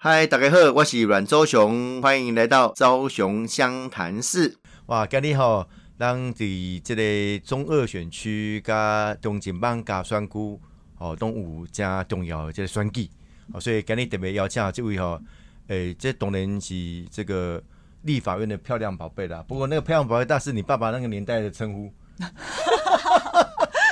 嗨，大家好，我是阮周雄，欢迎来到昭雄湘潭市。哇，今日吼，咱伫即个中二选区加中正邦加选区哦，都有加重要的这个选举哦，所以今日特别邀请这位吼，诶，这当然是这个立法院的漂亮宝贝啦。不过那个漂亮宝贝，大是你爸爸那个年代的称呼。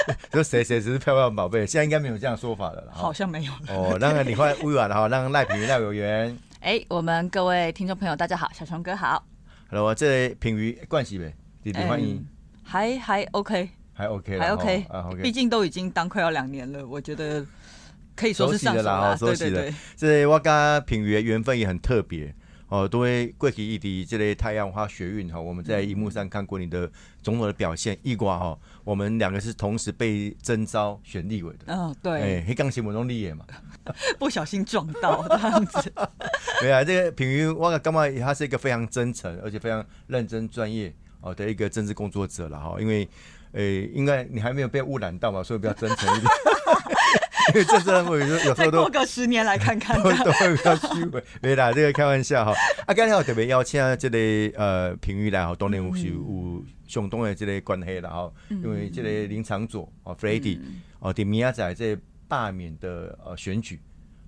说谁谁只是漂亮宝贝，现在应该没有这样说法了啦。好像没有哦，让你换委婉哈，让赖品瑜赖委员。哎，我们各位听众朋友，大家好，小熊哥好。Hello，这品瑜关系呗，弟弟欢迎。还还 OK，还 OK，还 OK，毕竟都已经当快要两年了，我觉得可以说是上手了。对对对，这我跟品瑜的缘分也很特别。哦，都会过去一滴这类太阳花学运哈，我们在荧幕上看过你的种种的表现，一瓜哈，我们两个是同时被征召选立委的。嗯，对。哎，黑钢琴我弄立业嘛，不小心撞到这样子。对啊，这个平云我干嘛？他是一个非常真诚而且非常认真专业哦的一个政治工作者了哈，因为，诶，应该你还没有被污染到嘛，所以比较真诚一点。政治人物有时候都过个十年来看看，都会比较虚伪。没啦，这个开玩笑哈。啊，刚才我特别邀请这个呃评语来哈，当然有有相当的这个关系了哈。因为这个林长佐哦 f r e d d y 哦，对米亚仔这罢免的呃选举，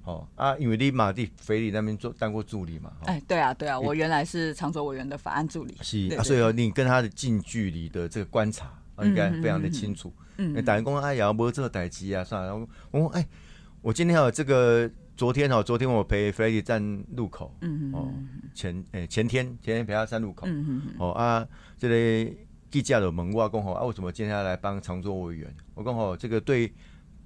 哦啊，因为你马蒂菲利那边做当过助理嘛。哎，对啊，对啊，我原来是长佐委员的法案助理。是啊，所以你跟他的近距离的这个观察，应该非常的清楚。嗯，打员工哎呀，没这个代机啊，算了。我我哎，我今天有这个，昨天哦，昨天我陪 f r e d d y 站路口，嗯哦，前哎前天前天陪他站路口，嗯嗯哦啊，这个记者的问我讲吼啊，为什么今天要来帮常州委员？我讲吼，这个对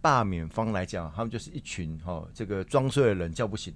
罢免方来讲，他们就是一群哈，这个装睡的人叫不醒，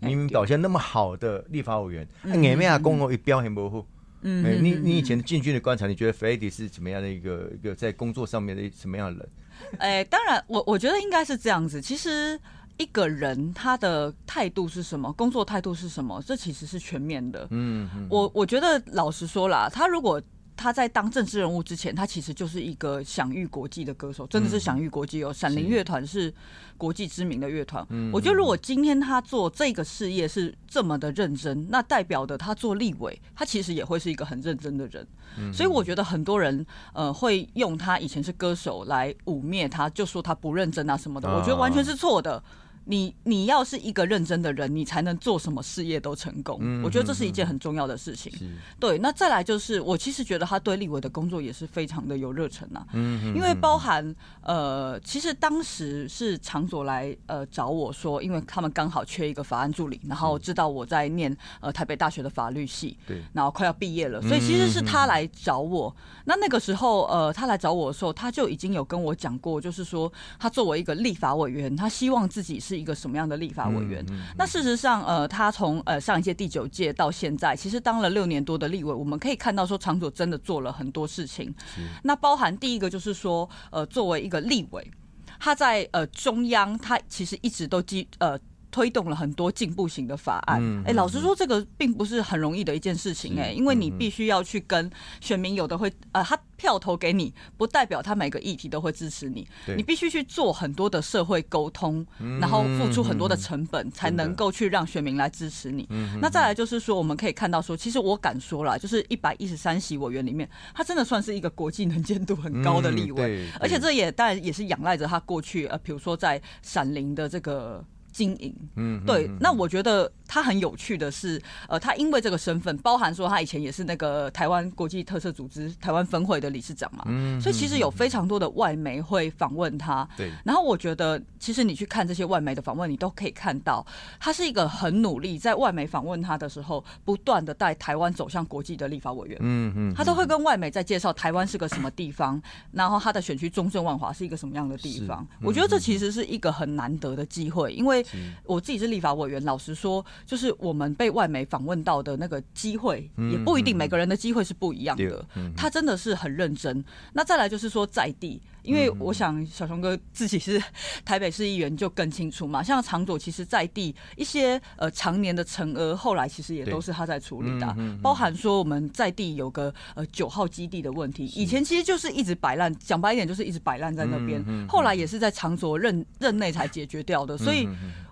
明明表现那么好的立法委员，眼面啊，公哦一表现不好。嗯，你你以前进军的观察，你觉得 f r e d d y 是怎么样的一个一个在工作上面的什么样的人？哎，当然，我我觉得应该是这样子。其实一个人他的态度是什么，工作态度是什么，这其实是全面的。嗯，我我觉得老实说啦，他如果他在当政治人物之前，他其实就是一个享誉国际的歌手，真的是享誉国际哦。闪灵乐团是国际知名的乐团。我觉得如果今天他做这个事业是这么的认真，那代表的他做立委，他其实也会是一个很认真的人。所以我觉得很多人呃会用他以前是歌手来污蔑他，就说他不认真啊什么的。我觉得完全是错的。你你要是一个认真的人，你才能做什么事业都成功。我觉得这是一件很重要的事情。对，那再来就是，我其实觉得他对立委的工作也是非常的有热忱呐。嗯因为包含呃，其实当时是长所来呃找我说，因为他们刚好缺一个法案助理，然后知道我在念呃台北大学的法律系，对，然后快要毕业了，所以其实是他来找我。那那个时候呃，他来找我的时候，他就已经有跟我讲过，就是说他作为一个立法委员，他希望自己是。一个什么样的立法委员？那事实上，呃，他从呃上一届第九届到现在，其实当了六年多的立委，我们可以看到说，长佐真的做了很多事情。那包含第一个就是说，呃，作为一个立委，他在呃中央，他其实一直都基呃。推动了很多进步型的法案，哎，老实说，这个并不是很容易的一件事情，哎，因为你必须要去跟选民，有的会，呃，他票投给你，不代表他每个议题都会支持你，你必须去做很多的社会沟通，然后付出很多的成本，才能够去让选民来支持你。那再来就是说，我们可以看到说，其实我敢说了，就是一百一十三席委员里面，他真的算是一个国际能见度很高的立委，而且这也当然也是仰赖着他过去，呃，比如说在闪灵的这个。经营，嗯，对，那我觉得他很有趣的是，呃，他因为这个身份，包含说他以前也是那个台湾国际特色组织台湾分会的理事长嘛，嗯，所以其实有非常多的外媒会访问他，对，然后我觉得其实你去看这些外媒的访问，你都可以看到他是一个很努力，在外媒访问他的时候，不断的带台湾走向国际的立法委员，嗯嗯，他都会跟外媒在介绍台湾是个什么地方，然后他的选区中正万华是一个什么样的地方，我觉得这其实是一个很难得的机会，因为我自己是立法委员，老实说，就是我们被外媒访问到的那个机会，也不一定每个人的机会是不一样的。他真的是很认真。那再来就是说在地。因为我想小熊哥自己是台北市议员，就更清楚嘛。像长佐，其实在地一些呃常年的陈额，后来其实也都是他在处理的。包含说我们在地有个呃九号基地的问题，以前其实就是一直摆烂，讲白一点就是一直摆烂在那边。后来也是在长佐任任内才解决掉的。所以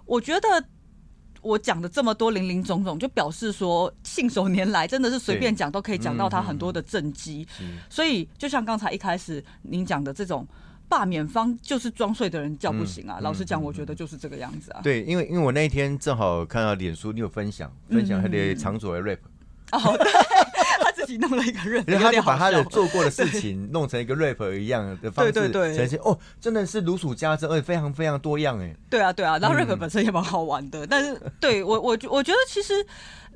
我觉得。我讲的这么多零零总总，就表示说信手拈来，真的是随便讲都可以讲到他很多的政绩。所以就像刚才一开始您讲的这种。罢免方就是装睡的人叫不醒啊！老实讲，我觉得就是这个样子啊。对，因为因为我那一天正好看到脸书，你有分享分享他的长左的 rap。哦，对，他自己弄了一个 rap，他就把他的做过的事情弄成一个 rap 一样的方式呈现。哦，真的是如数家珍，而且非常非常多样哎。对啊，对啊，然后 rap 本身也蛮好玩的，但是对我我 我觉得其实。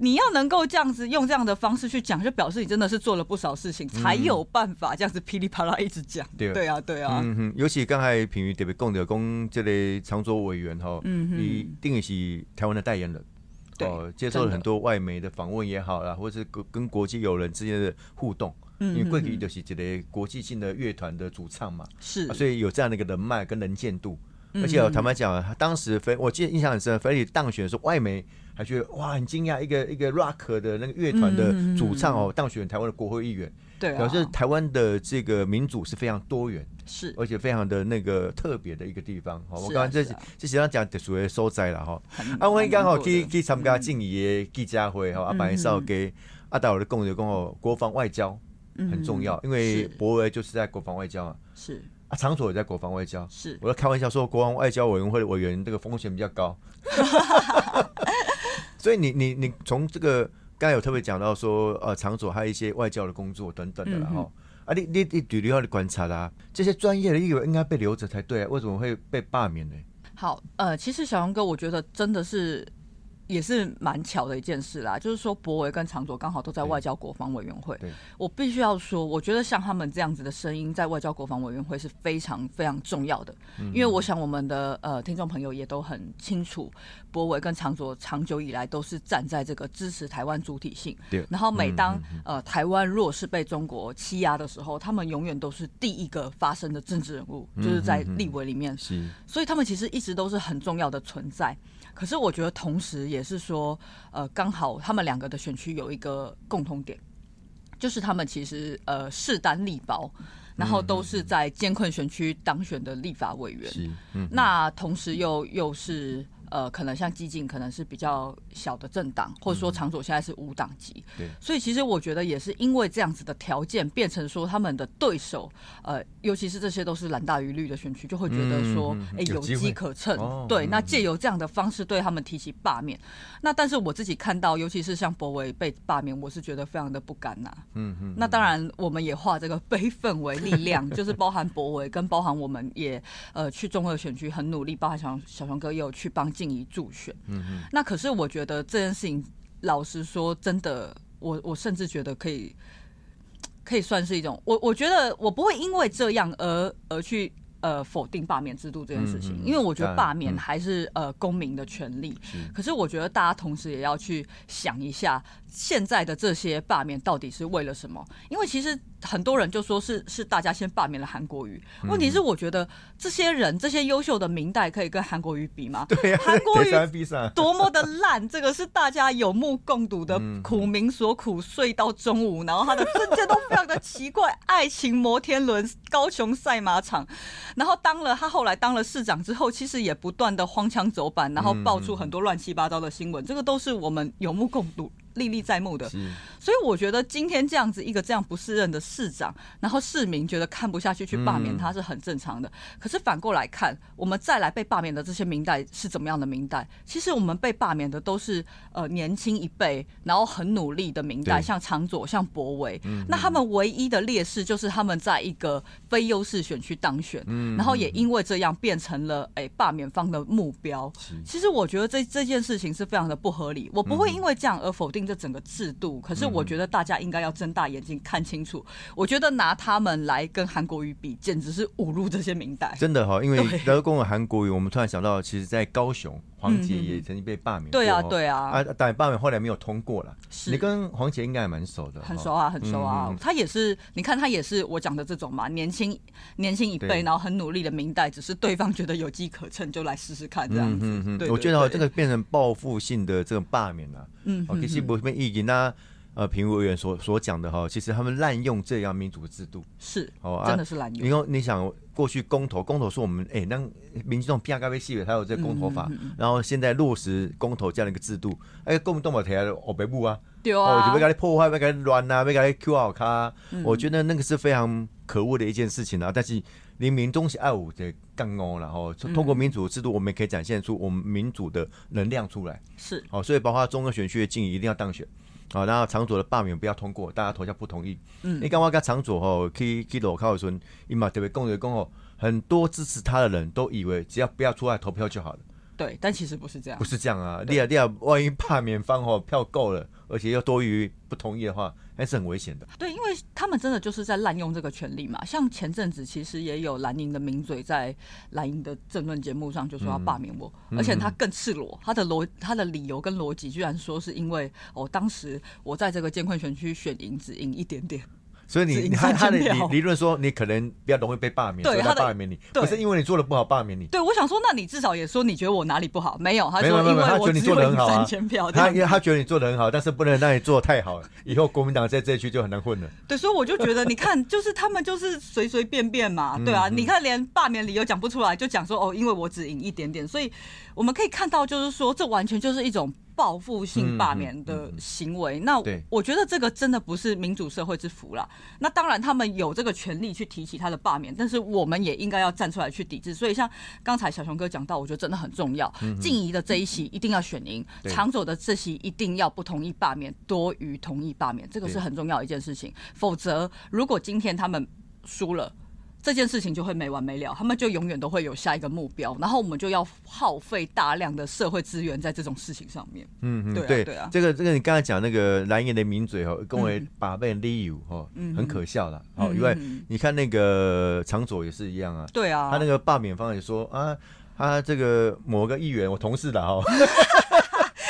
你要能够这样子用这样的方式去讲，就表示你真的是做了不少事情，才有办法这样子噼里啪啦一直讲。对对啊，对啊。嗯哼，尤其刚才平宇特别讲的，讲这类常州委员哈，嗯哼，一定是台湾的代言人，对，接受了很多外媒的访问也好啦，或者是跟跟国际友人之间的互动。嗯，因为贵体就是一个国际性的乐团的主唱嘛，是，所以有这样的一个人脉跟能见度。而且我坦白讲，当时菲，我记得印象很深，菲利当选的时候，外媒。还觉得哇很惊讶，一个一个 rock 的那个乐团的主唱哦，当选台湾的国会议员，对，表示台湾的这个民主是非常多元，是，而且非常的那个特别的一个地方。好，我刚刚这这实际上讲的属于收灾了哈。啊，我刚好去去参加敬仪的记者会哈，阿白少给阿达我的共友跟我国防外交很重要，因为博威就是在国防外交啊，是啊，场所也在国防外交，是，我在开玩笑说国防外交委员会的委员这个风险比较高。所以你你你从这个刚才有特别讲到说，呃，场所还有一些外交的工作等等的了哈。啊，你你你举例要的观察啦，这些专业的议员应该被留着才对，为什么会被罢免呢？好，呃，其实小杨哥，我觉得真的是。也是蛮巧的一件事啦，就是说博维跟长佐刚好都在外交国防委员会。我必须要说，我觉得像他们这样子的声音，在外交国防委员会是非常非常重要的。因为我想我们的呃听众朋友也都很清楚，博维跟长佐长久以来都是站在这个支持台湾主体性。对。然后每当呃台湾若是被中国欺压的时候，他们永远都是第一个发声的政治人物，就是在立委里面。是。所以他们其实一直都是很重要的存在。可是我觉得，同时也是说，呃，刚好他们两个的选区有一个共同点，就是他们其实呃势单力薄，然后都是在艰困选区当选的立法委员，那同时又又是。呃，可能像激进，可能是比较小的政党，或者说长左现在是无党籍，对，所以其实我觉得也是因为这样子的条件，变成说他们的对手，呃，尤其是这些都是蓝大于绿的选区，就会觉得说，哎，有机可乘，对，那借由这样的方式对他们提起罢免，那但是我自己看到，尤其是像博维被罢免，我是觉得非常的不甘呐，嗯嗯，那当然我们也化这个悲愤为力量，就是包含博维跟包含我们也呃去中二选区很努力，包含小小熊哥也有去帮。静怡助选，嗯嗯，那可是我觉得这件事情，老实说，真的，我我甚至觉得可以，可以算是一种，我我觉得我不会因为这样而而去。呃，否定罢免制度这件事情，因为我觉得罢免还是呃公民的权利。可是我觉得大家同时也要去想一下，现在的这些罢免到底是为了什么？因为其实很多人就说是是大家先罢免了韩国瑜。问题是我觉得这些人这些优秀的明代可以跟韩国瑜比吗？对呀，韩国瑜多么的烂，这个是大家有目共睹的，苦民所苦，睡到中午，然后他的证件都非常的奇怪，爱情摩天轮、高雄赛马场。然后当了他后来当了市长之后，其实也不断的荒腔走板，然后爆出很多乱七八糟的新闻，这个都是我们有目共睹。历历在目的，所以我觉得今天这样子一个这样不适任的市长，然后市民觉得看不下去去罢免他是很正常的。可是反过来看，我们再来被罢免的这些明代是怎么样的明代？其实我们被罢免的都是呃年轻一辈，然后很努力的明代，像长左、像博伟。那他们唯一的劣势就是他们在一个非优势选区当选，然后也因为这样变成了哎罢免方的目标。其实我觉得这这件事情是非常的不合理。我不会因为这样而否定。这整个制度，可是我觉得大家应该要睁大眼睛看清楚。我觉得拿他们来跟韩国瑜比，简直是侮辱这些明代。真的哈，因为德公的韩国瑜，我们突然想到，其实，在高雄，黄杰也曾经被罢免。对啊，对啊。啊，但罢免后来没有通过了。你跟黄杰应该还蛮熟的。很熟啊，很熟啊。他也是，你看他也是我讲的这种嘛，年轻年轻一辈，然后很努力的明代，只是对方觉得有机可乘，就来试试看这样子。我觉得这个变成报复性的这种罢免了。嗯，其实不是意义。那呃，评委员所所讲的哈，其实他们滥用这样民主制度是哦，真的是滥用。因为你想，过去公投，公投是我们哎，那民众偏该被细的，才有这公投法，然后现在落实公投这样的一个制度，哎，公动法提来我北部啊，对啊，就被给你破坏，被给你乱啊，被给你 Q 好卡，我觉得那个是非常可恶的一件事情啊。但是连民众是爱我的干哦，然后通过民主制度，我们也可以展现出我们民主的能量出来。是，好，所以包括中央选区的静怡一定要当选。好，然后长左的罢免不要通过，大家投下不同意。嗯，你刚刚跟长左吼去去罗靠村，伊嘛特别公的公吼，很多支持他的人都以为只要不要出来投票就好了。对，但其实不是这样。不是这样啊！你啊你啊，万一罢免方吼票够了，而且又多于不同意的话。还是很危险的。对，因为他们真的就是在滥用这个权利嘛。像前阵子其实也有蓝营的名嘴在蓝营的政论节目上就说要罢免我，而且他更赤裸，他的逻他的理由跟逻辑居然说是因为哦，当时我在这个监困选区选赢只赢一点点。所以你他他的理理论说你可能比较容易被罢免，所以他罢免你，不是因为你做的不好罢免你。对，我想说，那你至少也说你觉得我哪里不好？没有，他说因为他觉得你做的很好啊。他因为他觉得你做的很好，但是不能让你做的太好，以后国民党在这一区就很难混了。对，所以我就觉得，你看，就是他们就是随随便便嘛，对啊，你看连罢免理由讲不出来，就讲说哦，因为我只赢一点点，所以我们可以看到，就是说这完全就是一种。报复性罢免的行为，那我觉得这个真的不是民主社会之福啦。那当然，他们有这个权利去提起他的罢免，但是我们也应该要站出来去抵制。所以，像刚才小熊哥讲到，我觉得真的很重要。静怡的这一席一定要选赢，长走的这席一定要不同意罢免多于同意罢免，这个是很重要一件事情。否则，如果今天他们输了，这件事情就会没完没了，他们就永远都会有下一个目标，然后我们就要耗费大量的社会资源在这种事情上面。嗯嗯，对对啊，这个这个你刚才讲那个蓝营的名嘴哦，跟我把被利用哦，很可笑了。哦，因为你看那个长左也是一样啊，对啊，他那个罢免方也说啊，他这个某个议员我同事的哈。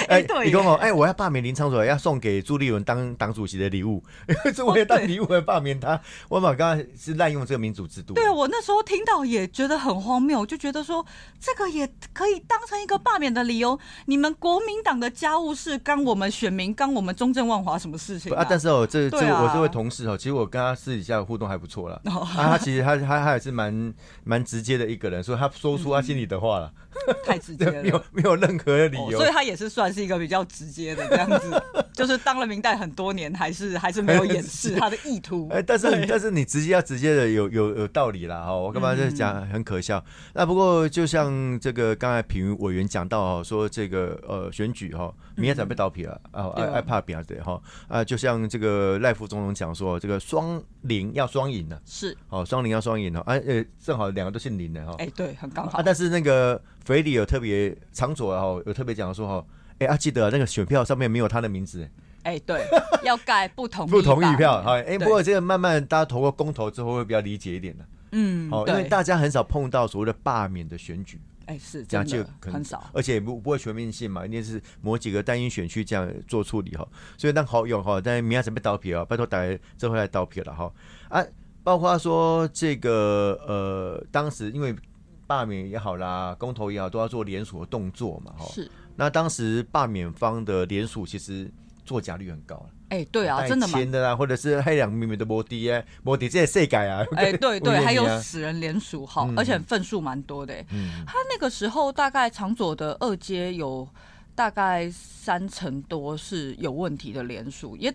哎，对，你跟我哎，我要罢免林昌佐，要送给朱立伦当党主席的礼物，是我也当礼物来罢免他。我嘛刚刚是滥用这个民主制度。对我那时候听到也觉得很荒谬，就觉得说这个也可以当成一个罢免的理由。你们国民党的家务事干我们选民干我们中正万华什么事情啊？但是哦，这这我这位同事哦，其实我跟他私底下互动还不错了。啊，他其实他他他也是蛮蛮直接的一个人，所以他说出他心里的话了。太直接了，没有没有任何的理由，所以他也是算是一个比较直接的这样子，就是当了明代很多年，还是还是没有掩饰 他的意图。哎，但是但是你直接要直接的有有有道理啦哈，我干嘛在讲很可笑？那不过就像这个刚才评委员讲到哦，说这个呃选举哈，明天才被倒皮了。啊，爱爱怕比啊对哈。啊，就像这个赖副总统讲说，这个双零要双赢的，是。哦，双零要双赢哦，哎呃，正好两个都姓林的哈，哎对，很刚好。啊，但是那个。菲利有特别长左哈，有特别讲说哈，哎啊，记得那个选票上面没有他的名字，哎，对，要盖不同不同意票，哈，哎，不过这个慢慢大家投过公投之后会比较理解一点的，嗯，好，因为大家很少碰到所谓的罢免的选举，哎，是这样就很少，而且不不会全面性嘛，一定是某几个单一选区这样做处理哈，所以那好用哈，但明天准备倒皮啊，拜托大家这回来倒皮了哈，啊，包括说这个呃，当时因为。罢免也好啦，公投也好，都要做联署的动作嘛，哈。是。那当时罢免方的联署其实作假率很高了。哎，对啊，真的签的啦，或者是黑两明明的摩的耶，摩的这些谁改啊？哎，对对，还有死人联署，好，而且份数蛮多的。嗯。他那个时候大概长左的二阶有大概三成多是有问题的联署，也。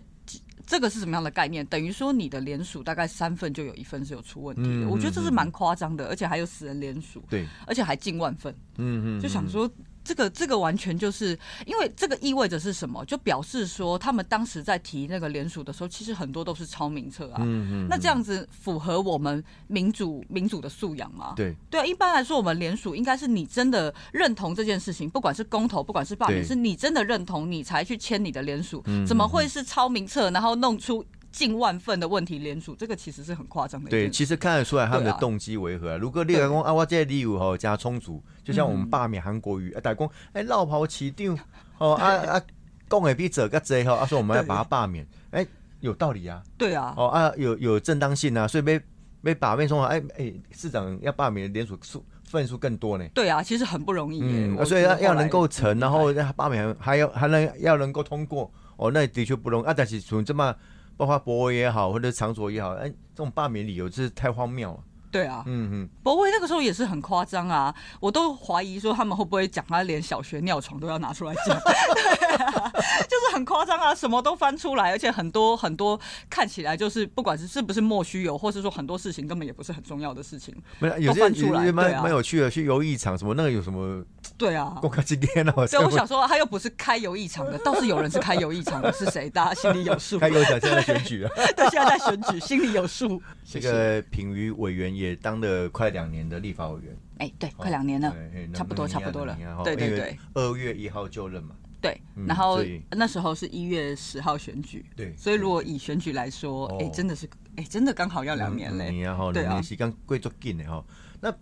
这个是什么样的概念？等于说你的连署大概三份就有一份是有出问题的，我觉得这是蛮夸张的，而且还有死人连署，对，而且还近万份，嗯嗯，就想说。这个这个完全就是因为这个意味着是什么？就表示说他们当时在提那个联署的时候，其实很多都是超名册啊。嗯嗯。那这样子符合我们民主民主的素养吗？对对啊，一般来说，我们联署应该是你真的认同这件事情，不管是公投，不管是罢免，是你真的认同，你才去签你的联署。怎么会是超名册，然后弄出？近万份的问题连署，这个其实是很夸张的。对，其实看得出来他们的动机为何。如果立个公啊，我这理由哈加充足，就像我们罢免韩国瑜，啊，打工哎，绕跑起定哦啊啊，讲的比这个多哈，啊说我们要把他罢免，哎，有道理啊。对啊。哦啊，有有正当性啊，所以被被罢免说，哎哎，市长要罢免连署数份数更多呢。对啊，其实很不容易。嗯，所以要要能够成，然后罢免还要还能要能够通过，哦，那的确不容易啊。但是从这么。包括博威也好，或者长卓也好，哎，这种罢免理由真是太荒谬了。对啊，嗯嗯，博威那个时候也是很夸张啊，我都怀疑说他们会不会讲他连小学尿床都要拿出来讲，对啊，就是很夸张啊，什么都翻出来，而且很多很多看起来就是不管是是不是莫须有，或是说很多事情根本也不是很重要的事情，没有有些蛮啊。蛮有趣的，去游艺场什么那个有什么对啊。公开今天哦，所以我想说，他又不是开游艺场的，倒是有人是开游艺场的，是谁？大家心里有数。开游艺场现在在选举啊。对，现在在选举，心里有数。这个品瑜委员也当了快两年的立法委员，哎，对，快两年了差不多差不多了。对对对二月一号就任嘛，对嗯。然后那时候是一月十号选举，对所以如果以选举来说，哦哎，真的是，哎，真的刚好要两年嘞。你啊哈，对啊两年时间贵足紧的哈。那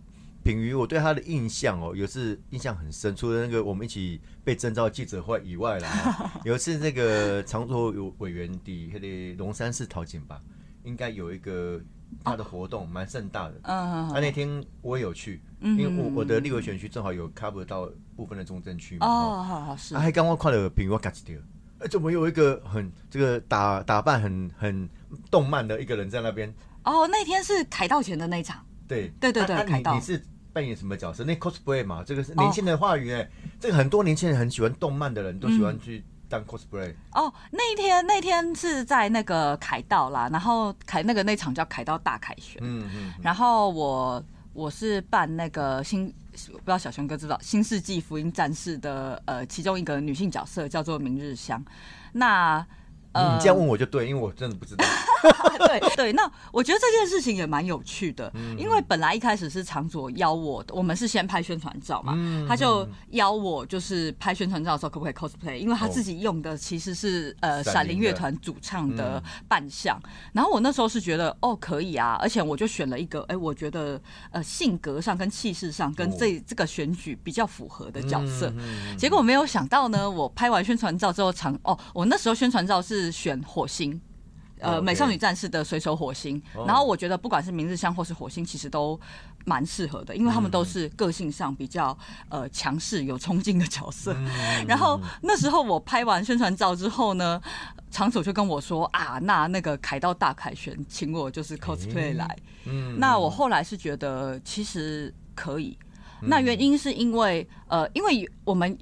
品瑜，我对他的印象哦，有次印象很深，除了那个我们一起被征召记者会以外啦，哈有一次那个常州有委员的那个龙山寺桃景吧，应该有一个他的活动蛮盛大的。嗯，他、那天我也有去，因为我我的立委选区正好有 cover 到部分的中正区嘛。哦，哦，好好是啊，，还刚刚看了品瑜我感觉哎，怎么有一个很这个打打扮很很动漫的一个人在那边？哦，那天是凯道前的那一场，对对对对啊啊凯道你你是扮演什么角色？那 cosplay 嘛，这个哦是年轻人话语哎、这个很多年轻人很喜欢动漫的人都喜欢去当 cosplay。哦，那一天那天是在那个凯道啦，然后凯那个那场叫凯道大凯旋，嗯嗯，然后我我是扮那个新，不知道小熊哥知道《新世纪福音战士》的呃其中一个女性角色叫做明日香。那呃，你这样问我就对，因为我真的不知道。对对，那我觉得这件事情也蛮有趣的，因为本来一开始是长佐邀我，我们是先拍宣传照嘛，他就邀我就是拍宣传照的时候可不可以 cosplay，因为他自己用的其实是呃闪灵乐团主唱的扮相，然后我那时候是觉得哦可以啊，而且我就选了一个哎，我觉得呃性格上跟气势上跟这这个选举比较符合的角色，结果没有想到呢，我拍完宣传照之后长哦，我那时候宣传照是选火星。呃，美少女战士的水手火星，哦然后我觉得不管是明日香或是火星，其实都蛮适合的，因为他们都是个性上比较呃强势、有冲劲的角色。然后那时候我拍完宣传照之后呢，场主就跟我说啊，那那个凯道大凯旋，请我就是 cosplay 来。嗯那我后来是觉得其实可以，那原因是因为呃，因为我们。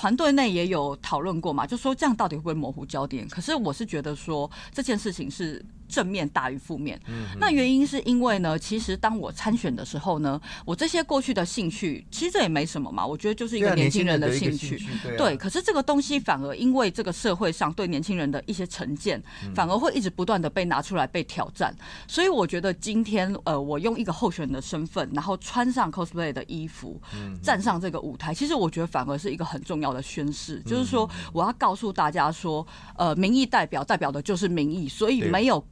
团队内也有讨论过嘛，就说这样到底会不会模糊焦点？可是我是觉得说这件事情是正面大于负面。那原因是因为呢，其实当我参选的时候呢，我这些过去的兴趣，其实这也没什么嘛，我觉得就是一个年轻人的兴趣。对可是这个东西反而因为这个社会上对年轻人的一些成见，反而会一直不断的被拿出来被挑战。所以我觉得今天呃，我用一个候选人的身份，然后穿上 cosplay 的衣服，站上这个舞台，其实我觉得反而是一个很重要的宣示，就是说我要告诉大家说，呃，民意代表代表的就是民意，所以没有。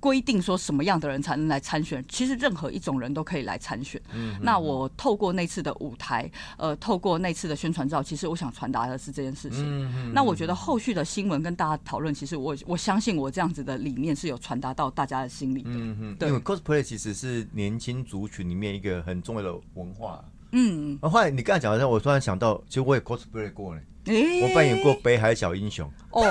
规定说什么样的人才能来参选，其实任何一种人都可以来参选。嗯那我透过那次的舞台，呃，透过那次的宣传照，其实我想传达的是这件事情。嗯那我觉得后续的新闻跟大家讨论，其实我我相信我这样子的理念是有传达到大家的心里的。嗯嗯，对因为 cosplay 其实是年轻族群里面一个很重要的文化。嗯，啊，后来你刚才讲的时候，我突然想到，其实我也 cosplay 过呢，欸我扮演过北海小英雄。哦，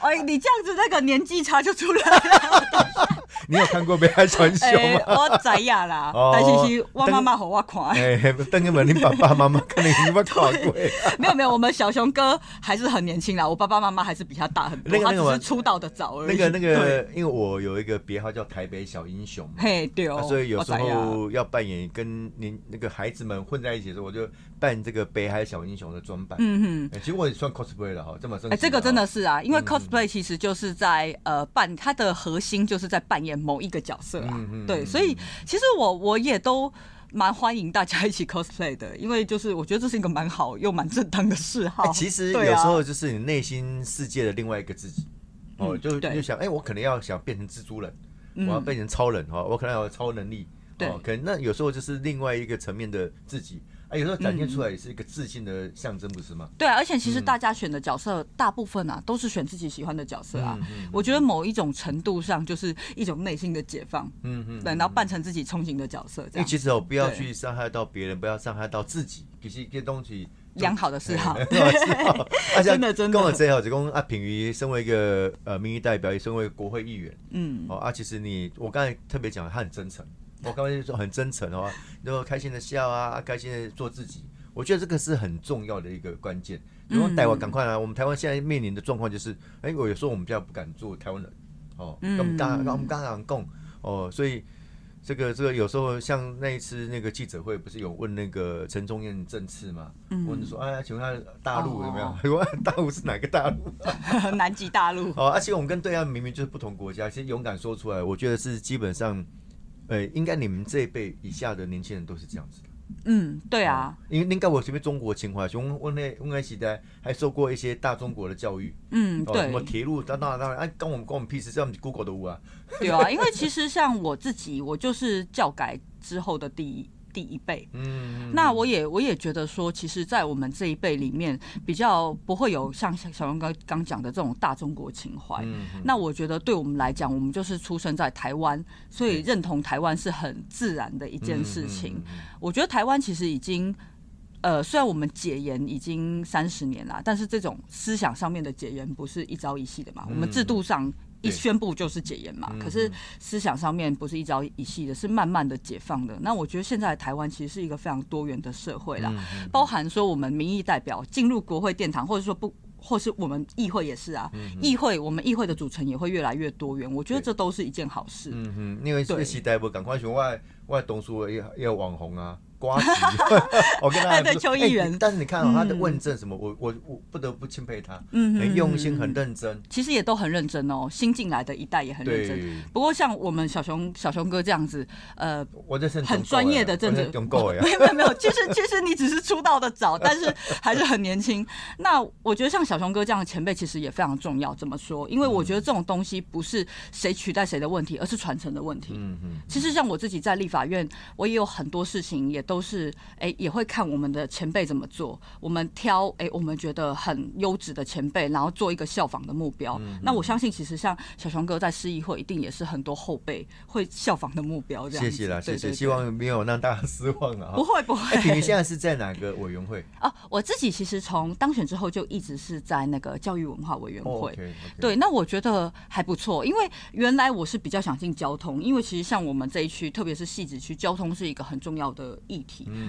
哎，你这样子那个年纪差就出来了。你有看过北海小英雄哎，吗？我知呀啦，哦但是是我妈妈和我看。哎，等你们，你爸爸妈妈可能你们看过。没有没有，我们小熊哥还是很年轻啦，我爸爸妈妈还是比他大很多，他只是出道的早而已。那个那，个，因为我有一个别号叫台北小英雄。嘿对哦啊，所以有时候要扮演跟您那个孩子们混在一起的时候，我就扮这个北海小英雄的装扮。嗯哼。哎其实我也算 cosplay 了哈，这么生气。哎、这个真的是啊，因嗯为 cosplay 其实就是在呃扮它的核心就是在扮演某一个角色啊，嗯嗯对，嗯所以其实我我也都蛮欢迎大家一起 cosplay 的，因为就是我觉得这是一个蛮好又蛮正当的嗜好。哎其实有时候就是你内心世界的另外一个自己。哦，就就想，哎，我可能要想变成蜘蛛人，嗯我要变成超人哈，我可能要有超能力。对哦，可能那有时候就是另外一个层面的自己。啊，有时候展现出来也是一个自信的象征，不是吗？对啊，而且其嗯实大家选的角色、大部分啊都是选自己喜欢的角色啊。我觉得某一种程度上就是一种内心的解放，嗯嗯。对，然后扮成自己憧憬的角色，这样因为其实哦，不要去伤害到别人，不要伤害到自己，其实这东西良好的嗜好。对 真的真的跟我最好就讲啊，品瑜身为一个呃民意代表，也身为国会议员，嗯，哦啊，其实你我刚才特别讲，他很真诚，我刚才说很真诚哦，然后开心的笑啊，开心的做自己，我觉得这个是很重要的一个关键。如果台湾赶快来，我们台湾现在面临的状况就是，哎，我有时候我们比较不敢做台湾人，哦，我们刚刚我们刚刚讲哦，所以。这个这个有时候像那一次那个记者会，不是有问那个陈忠燕政次嘛？问说，哎，请问他大陆有没有？问大陆是哪个大陆？南极大陆。哦，而且我们跟对岸明明就是不同国家，其实勇敢说出来，我觉得是基本上，呃，应该你们这一辈以下的年轻人都是这样子的。嗯，对啊，因为应该我前面中国情怀，从温那温那时代还受过一些大中国的教育。嗯，对，什么铁路，当当当然，哎，跟我们跟我们屁事，这样 Google 的屋啊。对啊，因为其实像我自己，我就是教改之后的第一。第一辈，嗯，那我也我也觉得说，其实，在我们这一辈里面，比较不会有像小龙刚刚讲的这种大中国情怀。那我觉得，对我们来讲，我们就是出生在台湾，所以认同台湾是很自然的一件事情。我觉得台湾其实已经，呃，虽然我们解严已经三十年了，但是这种思想上面的解严不是一朝一夕的嘛，我们制度上。一宣布就是解严嘛，可是思想上面不是一朝一夕的，是慢慢的解放的。那我觉得现在台湾其实是一个非常多元的社会啦，包含说我们民意代表进入国会殿堂，或者说不，或是我们议会也是啊，议会我们议会的组成也会越来越多元。我觉得这都是一件好事。嗯哼，因为这个时代不赶快选外外东叔也也有网红啊。瓜子，我跟他对邱议员，但是你看他的问政什么，我我我不得不钦佩他，嗯，很用心，很认真。其实也都很认真哦，新进来的一代也很认真。不过像我们小熊小熊哥这样子，呃，我这是很专业的政治，没有没有没有，其实其实你只是出道的早，但是还是很年轻。那我觉得像小熊哥这样的前辈，其实也非常重要。怎么说？因为我觉得这种东西不是谁取代谁的问题，而是传承的问题。嗯嗯。其实像我自己在立法院，我也有很多事情也。都是哎，也会看我们的前辈怎么做，我们挑哎，我们觉得很优质的前辈，然后做一个效仿的目标。那我相信，其实像小熊哥在市议会，一定也是很多后辈会效仿的目标。这样，谢谢啦，谢谢，希望没有让大家失望啊！不会不会。你现在是在哪个委员会？哦，我自己其实从当选之后就一直是在那个教育文化委员会。对，那我觉得还不错，因为原来我是比较想进交通，因为其实像我们这一区，特别是戏子区，交通是一个很重要的议。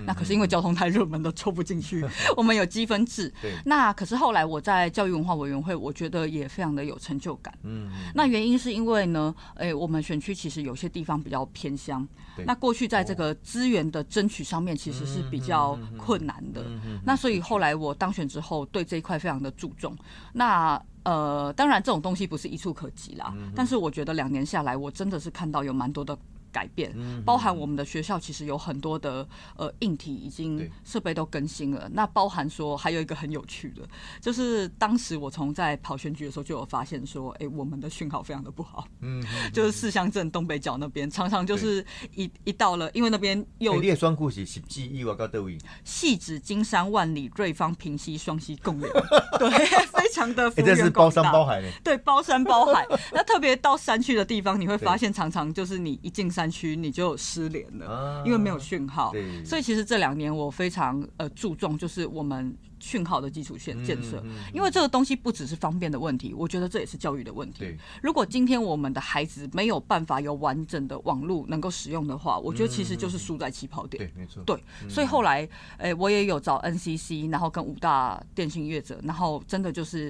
那可是因为交通太热门，都抽不进去。我们有积分制。那可是后来我在教育文化委员会，我觉得也非常的有成就感。嗯。那原因是因为呢，哎，我们选区其实有些地方比较偏乡。那过去在这个资源的争取上面，其实是比较困难的。那所以后来我当选之后，对这一块非常的注重。那呃，当然这种东西不是一触可及啦。但是我觉得两年下来，我真的是看到有蛮多的。改变，包含我们的学校其实有很多的呃硬体已经设备都更新了。那包含说还有一个很有趣的，就是当时我从在跑选举的时候就有发现说，哎，我们的讯号非常的不好。嗯，就是四乡镇东北角那边常常就是一一到了，因为那边有列双故是十几亿瓦高德位，细指金山万里瑞芳平西双溪共流，对，非常的。这是包山包海对，包山包海。那特别到山区的地方，你会发现常常就是你一进山。山区你就失联了，因为没有讯号。所以其实这两年我非常呃注重，就是我们讯号的基础线建设。因为这个东西不只是方便的问题，我觉得这也是教育的问题。如果今天我们的孩子没有办法有完整的网络能够使用的话，我觉得其实就是输在起跑点。对，没错。对，所以后来诶，我也有找 NCC，然后跟五大电信业者，然后真的就是。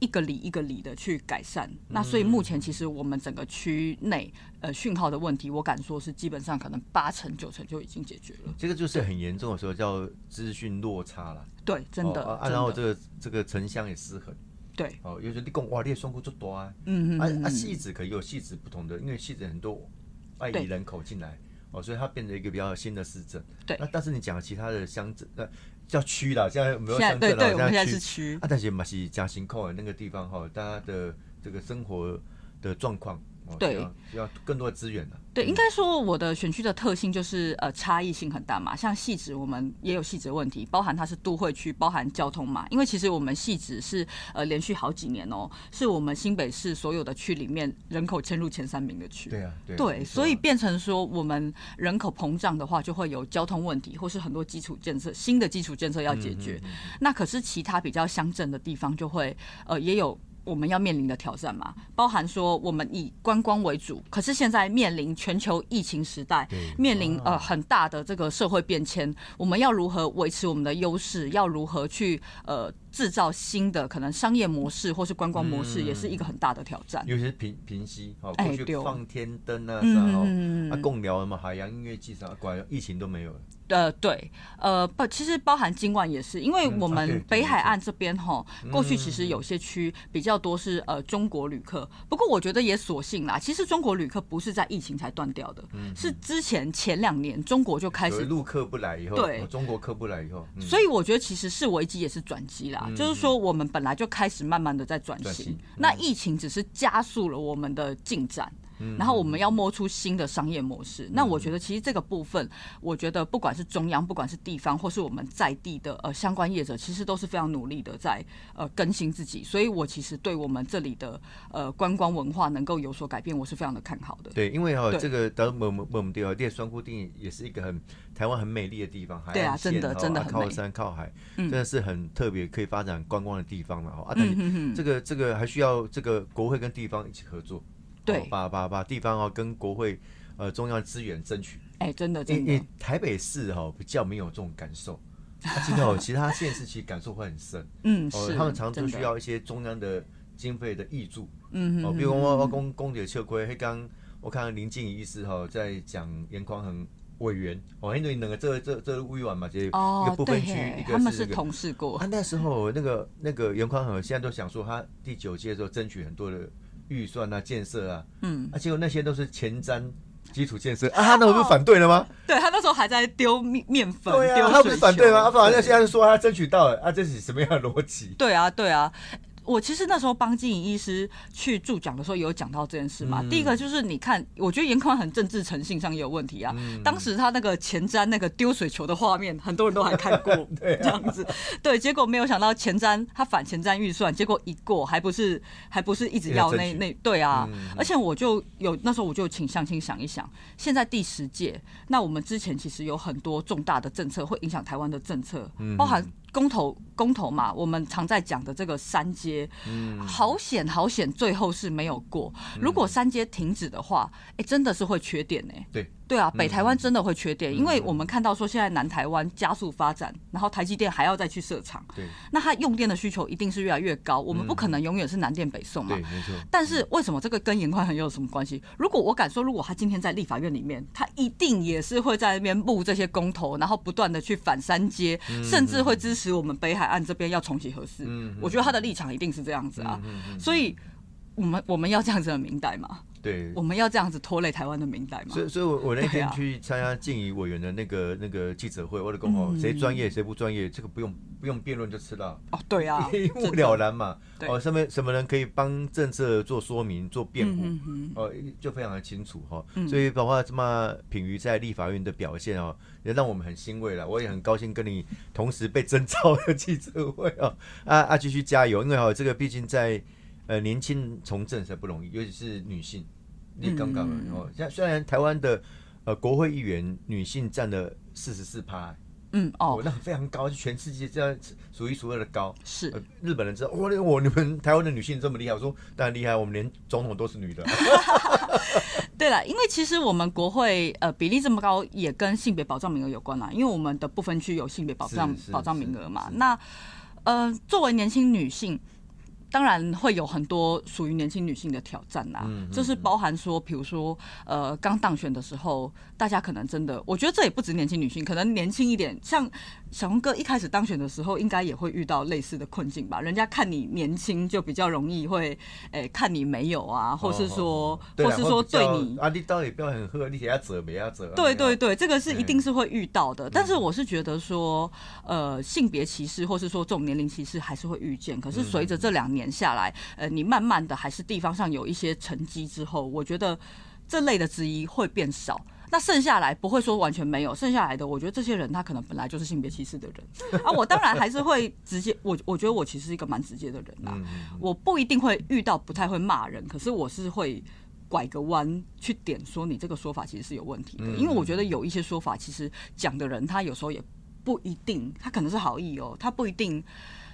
一个里一个里的去改善，那所以目前其实我们整个区内呃讯号的问题，我敢说是基本上可能八成九成就已经解决了。这个就是很严重的时候叫资讯落差了。对，真的。啊，然后这个这个城乡也失衡。对。哦，有时候你讲哇，你的双库就多啊。嗯嗯。啊啊，细子可以有细子不同的，因为细子很多外移人口进来，哦，所以它变成一个比较新的市镇。对。那但是你讲其他的乡镇呃。叫区啦，现在没有乡镇了，现在是区。啊，但是嘛是加辛苦的那个地方哈，大家的这个生活的状况。对，要更多的资源的。对，应该说我的选区的特性就是呃差异性很大嘛。像细致，我们也有细致问题，包含它是都会区，包含交通嘛。因为其实我们细致是呃连续好几年哦，是我们新北市所有的区里面人口迁入前三名的区。对啊，对，所以变成说我们人口膨胀的话，就会有交通问题，或是很多基础建设新的基础建设要解决。那可是其他比较乡镇的地方就会呃也有。我们要面临的挑战嘛，包含说我们以观光为主，可是现在面临全球疫情时代，面临呃很大的这个社会变迁，我们要如何维持我们的优势？要如何去呃制造新的可能商业模式或是观光模式，也是一个很大的挑战。尤其是平平息，哦，哎过去放天灯啊嗯啥哦啊共聊嘛，海洋音乐季啥，果然疫情都没有了。呃，对，呃，不，其实包含今晚也是，因为我们北海岸这边哈，过去其实有些区比较多是呃中国旅客，不过我觉得也所幸啦，其实中国旅客不是在疫情才断掉的，是之前前两年中国就开始有陆客不来以后，对哦中国客不来以后，嗯。所以我觉得其实是危机也是转机啦，就是说我们本来就开始慢慢的在转型那疫情只是加速了我们的进展。然后我们要摸出新的商业模式。那我觉得其实这个部分，我觉得不管是中央，不管是地方，或是我们在地的呃相关业者，其实都是非常努力的在呃更新自己。所以我其实对我们这里的呃观光文化能够有所改变，我是非常的看好的。对，因为哈、对这个德蒙蒙蒙地哦，列双固定也是一个很台湾很美丽的地方，海对啊真的真的很美山靠海，嗯真的是很特别可以发展观光的地方了哈。啊，但是嗯哼哼，这个这个还需要这个国会跟地方一起合作，对哦把把把地方哦跟国会呃中央资源争取。哎，真的因真的为，台北市哈、比较没有这种感受，哦其他县市其实感受会很深。嗯，哦，是他们常常需要一些中央的经费的挹注。嗯哼哦，比如我我公公姐撤亏，黑刚我看到林静怡医师哈在讲严匡衡委员哦，因为那个这这这委员嘛，这一哦个，不分区，对嘿一个他们是。同事过他，，那时候那个那个严匡衡现在都想说，他第九届的时候争取很多的预算啊、建设啊，嗯，啊，结果那些都是前瞻基础建设啊，他那不是反对了吗？对他那时候还在丢面面粉，对啊，他不是反对吗？球啊，反正对现在说他争取到了啊，这是什么样的逻辑？对啊，对啊。我其实那时候帮金颖医师去助讲的时候，也有讲到这件事嘛。嗯第一个就是你看，我觉得严宽很政治诚信上也有问题啊。嗯当时他那个前瞻那个丢水球的画面，很多人都还看过，对啊这样子。对，结果没有想到前瞻他反前瞻预算，结果一过，还不是还不是一直要那那对啊。嗯而且我就有那时候我就请相亲想一想，现在第十届，那我们之前其实有很多重大的政策会影响台湾的政策，嗯包含公投公投嘛，我们常在讲的这个三阶，嗯。好险好险，最后是没有过。如果三阶停止的话，哎、真的是会缺点呢、对，对啊，北台湾真的会缺电，因为我们看到说现在南台湾加速发展，然后台积电还要再去设厂，对那它用电的需求一定是越来越高，我们不可能永远是南电北送嘛对，。没错。但是为什么这个跟严宽很有什么关系？如果我敢说，如果他今天在立法院里面，他一定也是会在那边布这些公投，然后不断的去反三阶，甚至会支持我们北海岸这边要重启核四。嗯我觉得他的立场一定是这样子啊，所以我们我们要这样子的明白嘛，对，我们要这样子拖累台湾的明代嘛所。以，所以我我那天去参加静怡委员的那个那个记者会，我就讲哦，嗯谁专业谁不专业，这个不用不用辩论就知道，哦，对啊，一目了然嘛。哦，什么什么人可以帮政策做说明、做辩护，哦，就非常的清楚哈。嗯所以包括这么品瑜在立法院的表现哦，也让我们很欣慰了。我也很高兴跟你同时被征召的记者会哦，啊啊，继续加油，因为哦，这个毕竟在呃年轻从政才不容易，尤其是女性。你刚刚嗯哦，现在虽然台湾的呃国会议员女性占了四十四趴，嗯哦哦，，那非常高，是全世界这样数一数二的高。是呃日本人知道，哇，我你们台湾的女性这么厉害，我说当然厉害，我们连总统都是女的。对了，因为其实我们国会呃比例这么高，也跟性别保障名额有关啦。因为我们的不分区有性别保障保障名额嘛那呃，作为年轻女性。当然会有很多属于年轻女性的挑战啦，嗯嗯就是包含说，比如说，呃，刚当选的时候，大家可能真的，我觉得这也不止年轻女性，可能年轻一点，像小红哥一开始当选的时候，应该也会遇到类似的困境吧？人家看你年轻，就比较容易会，诶、看你没有啊，或是说，或是说对你啊，你到底不要很喝，你给他折，没要折。对对对，这个是一定是会遇到的。但是我是觉得说，呃，性别歧视或是说这种年龄歧视还是会遇见。可是随着这两年下来，呃，你慢慢的还是地方上有一些成绩之后，我觉得这类的质疑会变少。那剩下来不会说完全没有，剩下来的，我觉得这些人他可能本来就是性别歧视的人啊。我当然还是会直接，我我觉得我其实是一个蛮直接的人啦。我不一定会遇到不太会骂人，可是我是会拐个弯去点说你这个说法其实是有问题的，嗯因为我觉得有一些说法其实讲的人他有时候也不一定，他可能是好意哦，他不一定。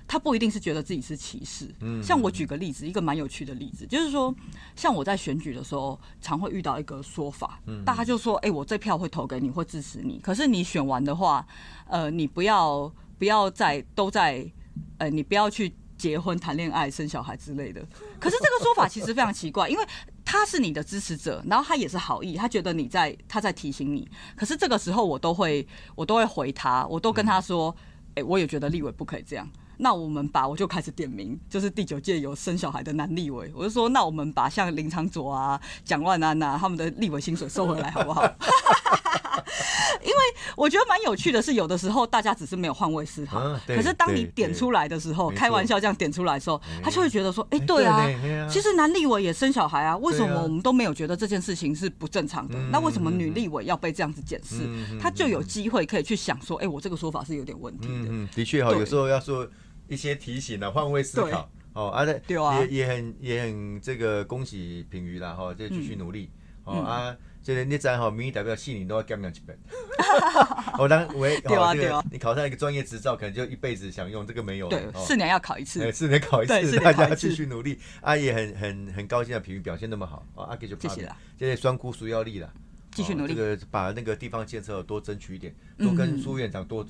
他不一定是觉得自己是歧视。嗯，像我举个例子，一个蛮有趣的例子，就是说，像我在选举的时候，常会遇到一个说法，大家就说，哎，我这票会投给你，会支持你，可是你选完的话，呃，你不要不要再都在，呃，你不要去。结婚、谈恋爱、生小孩之类的，可是这个说法其实非常奇怪，因为他是你的支持者，然后他也是好意，他觉得你在他在提醒你。可是这个时候我都会我都会回他，我都跟他说：“哎，我也觉得立委不可以这样。那我们把我就开始点名，就是第九届有生小孩的男立委，我就说：那我们把像林长佐啊、蒋万安啊他们的立委薪水收回来，好不好？”因为我觉得蛮有趣的，是有的时候大家只是没有换位思考，可是当你点出来的时候，开玩笑这样点出来的时候，他就会觉得说，哎，对啊，其实男立委也生小孩啊，为什么我们都没有觉得这件事情是不正常的？那为什么女立委要被这样子检视？他就有机会可以去想说，哎，我这个说法是有点问题的。的确哈，有时候要说一些提醒啊，换位思考哦，啊，对啊，也也很也很这个恭喜品瑜啦哈，就继续努力哦啊。就是你知吼，民意代表四年都要减两一本。我当为哦，这个你考上一个专业执照，可能就一辈子享用，这个没有。对，四年要考一次。四年考一次，大家继续努力。啊也很很很高兴啊，品瑜表现那么好啊，阿给就谢谢了。现在双哭输要力了，继续努力。这个把那个地方建设多争取一点，多跟苏院长多。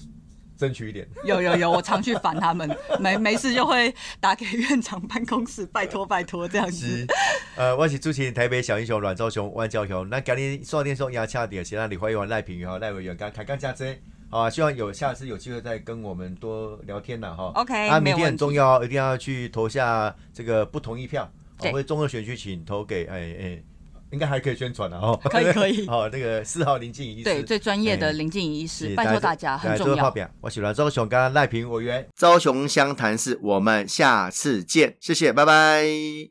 争取一点，有有有，我常去烦他们，没没事就会打给院长办公室，拜托拜托这样子。呃，我是主持人台北小英雄阮昭雄、万昭雄。那今天说点说压恰点，先让李怀玉、赖平和赖委员刚开刚加这，好，希望有下次有机会再跟我们多聊天了哈。OK，啊，明天很重要，一定要去投下这个不同意票，对，或者综合选区请投给哎哎。应该还可以宣传的哦，可以 可以。哦，那个四号林静怡医师对最专业的林静怡医师，拜托大家很重要。我喜欢周雄跟赖平委员，周雄湘潭市，我们下次见，谢谢，拜拜。